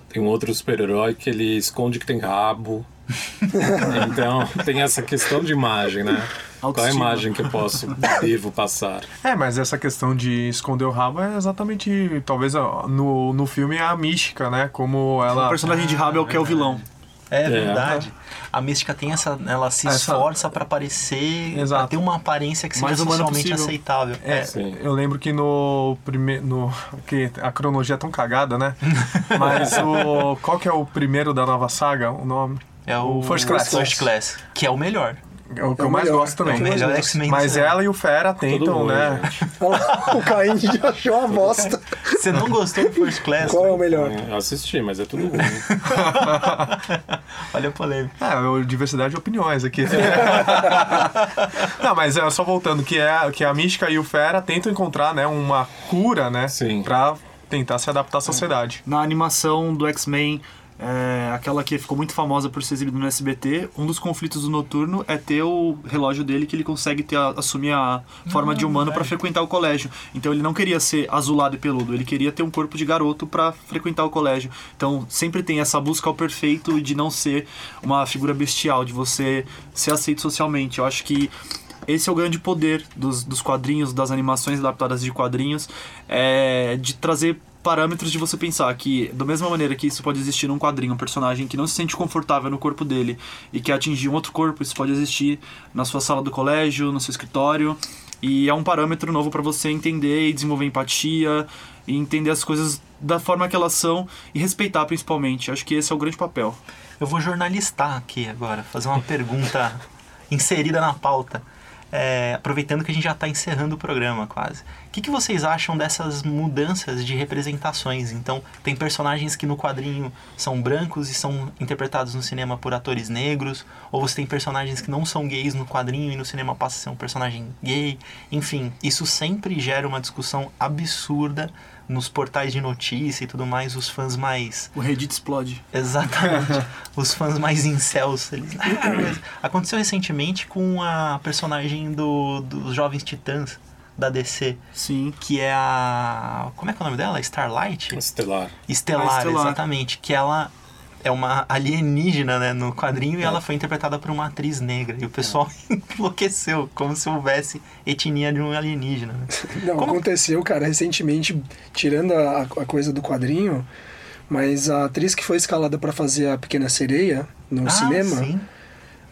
tem um outro super-herói que ele esconde que tem rabo. *laughs* então tem essa questão de imagem, né? Qual a Autoestima. imagem que eu posso, devo passar? É, mas essa questão de esconder o rabo é exatamente, talvez no, no filme, a mística, né? Como ela. O personagem de rabo é o que é o vilão. É verdade. A mística tem essa. Ela se Essa- esforça pra parecer. Exato. Pra ter uma aparência que seja Mais humana socialmente possível. aceitável. É, Sim. eu lembro que no primeiro. No, que a cronologia é tão cagada, né? *laughs* Mas o. Qual que é o primeiro da nova saga? O nome? É o First Class. First Class, que é o melhor. É o que É eu o mais melhor. gosto É o também. mais melhor. Mas ela e o Fera Tudo tentam, ruim, né? o Caim já achou uma bosta. Você não gostou do First Class? Qual é o melhor? Eu assisti, mas é tudo ruim. *laughs* Olha a polêmica. É, eu- diversidade de opiniões aqui. *laughs* Não, mas é só voltando, que é que a Mística e o Fera tentam encontrar, né, uma cura, né, Sim. pra tentar se adaptar à sociedade. Na animação do X-Men, é, aquela que ficou muito famosa por ser exibida no SBT, um dos conflitos do Noturno é ter o relógio dele que ele consegue ter a- assumir a forma de humano pra frequentar o colégio. Então ele não queria ser azulado e peludo, ele queria ter um corpo de garoto pra frequentar o colégio. Então sempre tem essa busca ao perfeito de não ser uma figura bestial, de você ser aceito socialmente. Eu acho que esse é o grande poder dos, dos quadrinhos, das animações adaptadas de quadrinhos, é de trazer parâmetros de você pensar que, da mesma maneira que isso pode existir num quadrinho, um personagem que não se sente confortável no corpo dele e quer atingir um outro corpo, isso pode existir na sua sala do colégio, no seu escritório. E é um parâmetro novo para você entender e desenvolver empatia e entender as coisas da forma que elas são e respeitar principalmente. Acho que esse é o grande papel. Eu vou jornalistar aqui agora, fazer uma pergunta inserida na pauta. É, aproveitando que a gente já está encerrando o programa quase. O que, que vocês acham dessas mudanças de representações? Então, tem personagens que no quadrinho são brancos e são interpretados no cinema por atores negros, ou você tem personagens que não são gays no quadrinho e no cinema passa a ser um personagem gay. Enfim, isso sempre gera uma discussão absurda nos portais de notícia e tudo mais, os fãs mais O Reddit explode. Exatamente. *laughs* Os fãs mais incels. Eles... Ah, *laughs* Aconteceu recentemente com a personagem do, dos Jovens Titãs da DC, Sim. que é a. Como é que é o nome dela? Starlight? Estelar. Estelar, A Estelar. exatamente. Que ela é uma alienígena né, no quadrinho e ela foi interpretada por uma atriz negra. E o pessoal *laughs* enlouqueceu, como se houvesse etnia de um alienígena. Né? *laughs* Não, Como- aconteceu, cara, recentemente, tirando a, a coisa do quadrinho, mas a atriz que foi escalada pra fazer a Pequena Sereia no Ah, cinema, sim.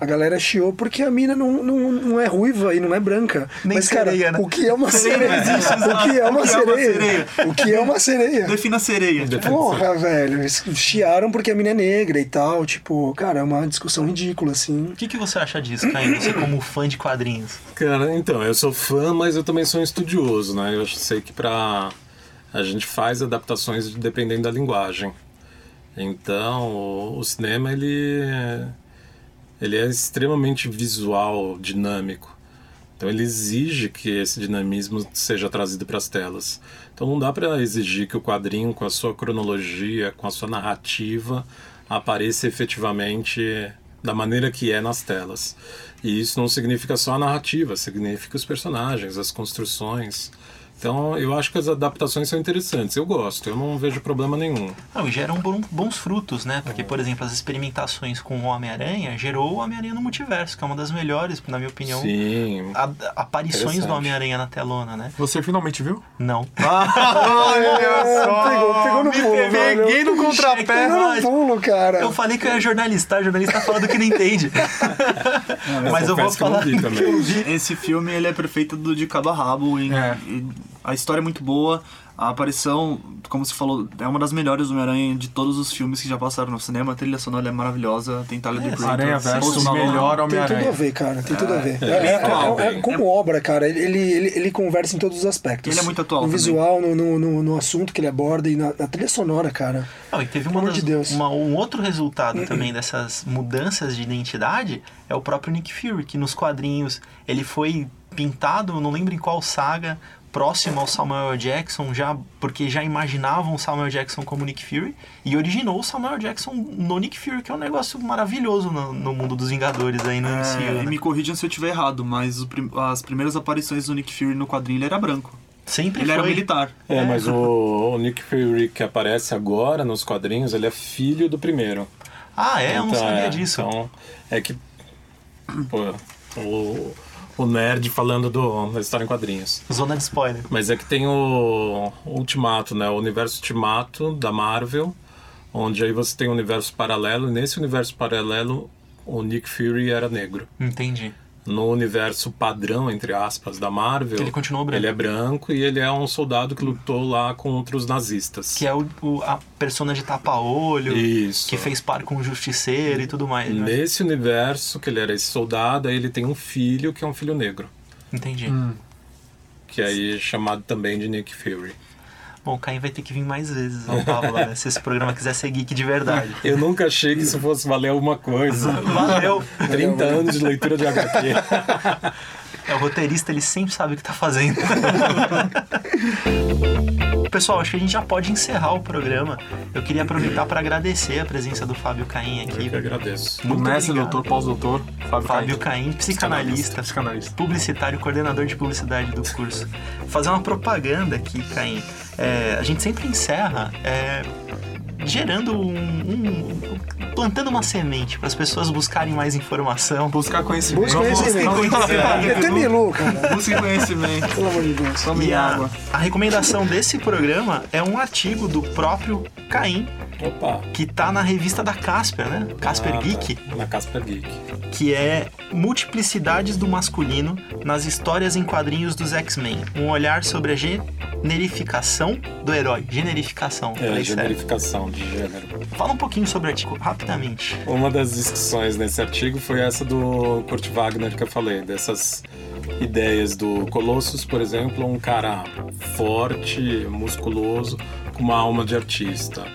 A galera chiou porque a mina não, não, não é ruiva e não é branca. Nem mas, cara, sereia, né? o que é uma *laughs* Sereia sereia? o que é uma O que é uma sereia? O que é uma sereia? Defina a sereia. Porra, velho, eles chiaram porque a mina é negra e tal, tipo, cara, é uma discussão ridícula, assim. O que, que você acha disso, Caio? Você como fã de quadrinhos? Cara, então, eu sou fã, mas eu também sou um estudioso, né? Eu sei que pra... A gente faz adaptações dependendo da linguagem. Então, o, o cinema, ele... Ele é extremamente visual, dinâmico. Então ele exige que esse dinamismo seja trazido para as telas. Então não dá para exigir que o quadrinho, com a sua cronologia, com a sua narrativa, apareça efetivamente da maneira que é nas telas. E isso não significa só a narrativa, significa os personagens, as construções Então, eu acho que as adaptações são interessantes. Eu gosto, eu não vejo problema nenhum. Não, e geram bons frutos, né? Porque, por exemplo, as experimentações com o Homem-Aranha gerou o Homem-Aranha no multiverso, que é uma das melhores, na minha opinião, Sim. a- aparições do. Homem-Aranha na telona, né? Você finalmente viu? Não. *laughs* pegou, pegou no pulo. Peguei no contrapé. Pegou no pulo, cara. Eu falei que eu era jornalista, jornalista fala do que não entende. *laughs* Mas eu vou confesso que eu não falar vi também. que eu vi. Esse filme ele é perfeito do, de cabo a rabo. em- É. e a história é muito boa. A aparição, como você falou, é uma das melhores do Homem-Aranha de todos os filmes que já passaram no cinema. A trilha sonora é maravilhosa. Tem Tyler É, The Aranha Post Malone. melhor Tem tudo a Homem-Aranha. ver, cara. Tem tudo a ver. é, É, é- atual, é- é como obra, cara. Ele, ele, ele, conversa em todos os aspectos. Ele é muito atual No também. visual, no, no, no, no assunto que ele aborda e na, na trilha sonora, cara. Não, e teve uma das- de Deus. uma- um outro resultado também dessas mudanças de identidade é o próprio Nick Fury, que nos quadrinhos ele foi pintado, não lembro em qual saga, próximo ao Samuel Jackson, já porque já imaginavam o Samuel Jackson como Nick Fury e originou o Samuel Jackson no Nick Fury, que é um negócio maravilhoso no, no mundo dos Vingadores aí no MCU. É, né? e me corrijam se eu estiver errado, mas prim- as primeiras aparições do Nick Fury no quadrinho ele era branco. Sempre Ele foi. era militar. É, mas o, o Nick Fury que aparece agora nos quadrinhos, ele é filho do primeiro. Ah, é? Eu não Então, sabia é, disso. Então, é que. Pô, o, o nerd falando do, da história em quadrinhos. Zona de spoiler. Mas é que tem o Ultimato, né? O universo Ultimato da Marvel, onde aí você tem um universo paralelo, e nesse universo paralelo o Nick Fury era negro. Entendi. No universo padrão, entre aspas, da Marvel, Ele continuou branco. ele é branco e ele é um soldado que lutou lá contra os nazistas. Que é o, o- a persona de tapa-olho, Isso. que fez par com o Justiceiro e tudo mais. Né? Nesse universo, que ele era esse soldado, aí ele tem um filho que é um filho negro. Entendi. Que aí é chamado também de Nick Fury. Bom, o Caim vai ter que vir mais vezes ao Pablo, né? Se esse programa quiser ser geek de verdade. Eu nunca achei que isso fosse valer alguma coisa. Valeu! 30 anos de leitura de HQ. *laughs* É, o roteirista, ele sempre sabe o que tá fazendo. *laughs* Pessoal, acho que a gente já pode encerrar o programa. Eu queria aproveitar para agradecer a presença do Fábio Caim Eu aqui. que agradeço. Muito Mestre, obrigado. doutor, pós-doutor, Fábio, Fábio Caim. Caim, psicanalista, Psicanalista. publicitário, coordenador de publicidade do curso. Fazer uma propaganda aqui, Caim. É, a gente sempre encerra é, gerando um, um- plantando uma semente para as pessoas buscarem mais informação. Buscar conhecimento. Busca conhecimento. encerrar. É até Milu, cara. Busque conhecimento. Pelo amor de Deus. Tome E a, água. a recomendação desse programa é um artigo do próprio Caim, Opa. que tá na revista da Casper, né? Casper Ah, Geek, tá. Na Casper Geek. que é Multiplicidades do Masculino nas histórias em quadrinhos dos X-Men. Um olhar sobre a generificação do herói. Generificação. É, generificação de gênero. Fala um pouquinho sobre o artigo, rapidamente. Uma das discussões nesse artigo foi essa do Kurt Wagner que eu falei, dessas ideias do Colossus, por exemplo, um cara forte, musculoso, com uma alma de artista.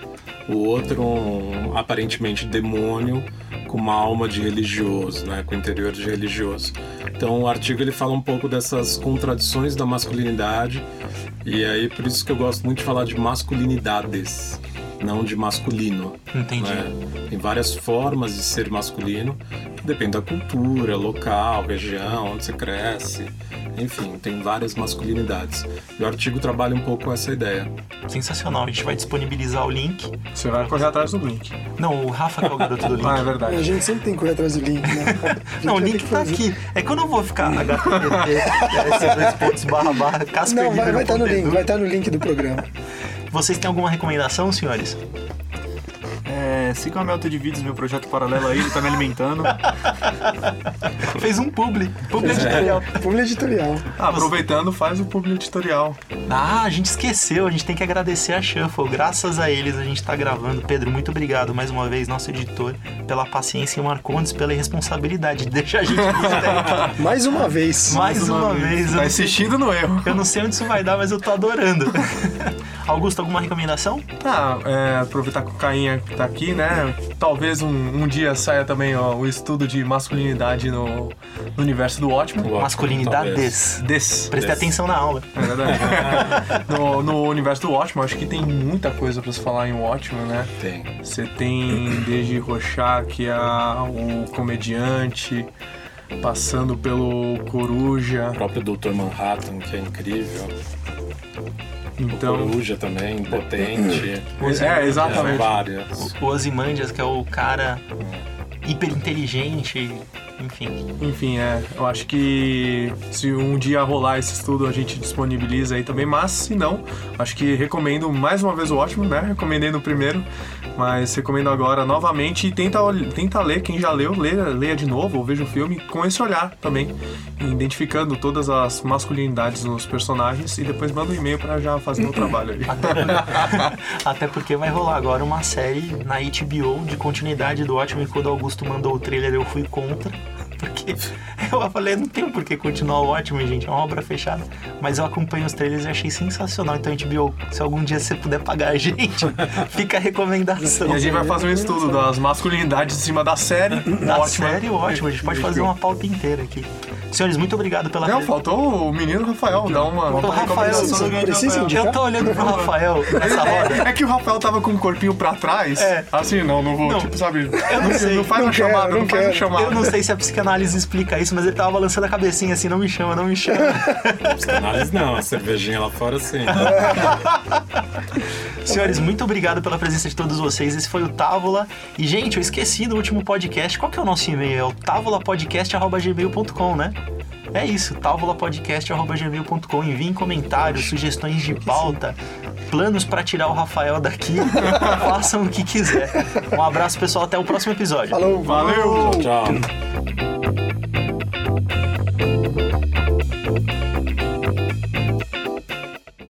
O outro, um aparentemente demônio, com uma alma de religioso, né, com interior de religioso. Então o artigo ele fala um pouco dessas contradições da masculinidade. E aí por isso que eu gosto muito de falar de masculinidades, não de masculino. Entendi. né? Tem várias formas de ser masculino, depende da cultura, local, região, onde você cresce. Enfim, tem várias masculinidades. E o artigo trabalha um pouco com essa ideia. Sensacional. A gente vai disponibilizar o link. Você vai correr atrás do link. Não, o Rafa que é o garoto do *laughs* link. Ah, é A verdade. gente sempre tem que correr atrás do link, né? *laughs* A Não, o link tá fazer. aqui. É que eu não vou ficar http *laughs* barra barra Casper Não, vai estar no link, vai estar no link do programa. Vocês têm alguma recomendação, senhores? É, siga o Melto de Vídeos, meu projeto paralelo aí, ele tá me alimentando. *laughs* Fez um publi. Publi editorial. Publi editorial. Ah, aproveitando, faz o publi editorial. Ah, a gente esqueceu. A gente tem que agradecer a Shuffle. Graças a eles a gente tá gravando. Pedro, muito obrigado mais uma vez, nosso editor, pela paciência e o Marcondes pela irresponsabilidade de deixar a gente. *laughs* Mais uma vez. mais uma vez. Eu Tá insistindo no erro. eu não sei onde isso vai dar, mas eu tô adorando. *laughs* Augusto, alguma recomendação? Ah, é, aproveitar que o Cainha tá aqui, né? Talvez um, um dia saia também ó, o estudo de masculinidade no, no universo do ótimo. Ótimo, Masculinidades. Des. Preste Des. atenção na aula. É verdade. no, no universo do ótimo, acho que tem muita coisa pra se falar em ótimo, né? Tem. Você tem desde Rorschach a o comediante, passando pelo Coruja. O próprio Dr. Manhattan, que é incrível. Então, Coruja também, potente. é, exatamente. Várias. O Ozymandias, que é o cara hiper inteligente, enfim. Enfim, é, eu acho que se um dia rolar esse estudo a gente disponibiliza aí também, mas se não, acho que recomendo mais uma vez o ótimo, né? Recomendei no primeiro, mas recomendo agora novamente e tenta, tenta ler, quem já leu, leia, leia de novo ou veja o filme com esse olhar também, identificando todas as masculinidades nos personagens e depois manda um e-mail pra já fazer o trabalho aí. Até porque *laughs* vai rolar agora uma série na HBO de continuidade do Ótimo e quando Augusto mandou o trailer eu fui contra. Porque eu falei, não tem por que continuar o Ótimo, gente, é uma obra fechada. Mas eu acompanho os trailers e achei sensacional. Então, HBO, se algum dia você puder pagar a gente, *laughs* fica a recomendação. E a gente vai fazer um estudo das masculinidades em cima da série. Da Ótimo. série, ótimo. A gente pode fazer uma pauta inteira aqui. Senhores, muito obrigado pela Não, faltou o menino Rafael dar uma. O Rafael, do Precisa eu tô olhando pro Rafael nessa roda. É, é que o Rafael tava com o corpinho pra trás. É. Assim, não, não vou, Não, tipo, sabe? eu não sei. Não faz Não uma quero, chamada, não não faz uma quero. chamada. Eu não sei se a psicanálise explica isso, mas ele tava balançando a cabecinha assim, não me chama, não me chama. Psicanálise não, a cervejinha lá fora sim. *laughs* Senhores, muito obrigado pela presença de todos vocês. Esse foi o Távola. E, gente, eu esqueci no último podcast. Qual que é o nosso e-mail? É o távolapodcast.gmail.com, né? É isso, távolapodcast.gmail.com. Enviem comentários, sugestões de pauta, planos pra tirar o Rafael daqui. *laughs* Façam o que quiser. Um abraço, pessoal. Até o próximo episódio. Falou, Valeu! Tchau.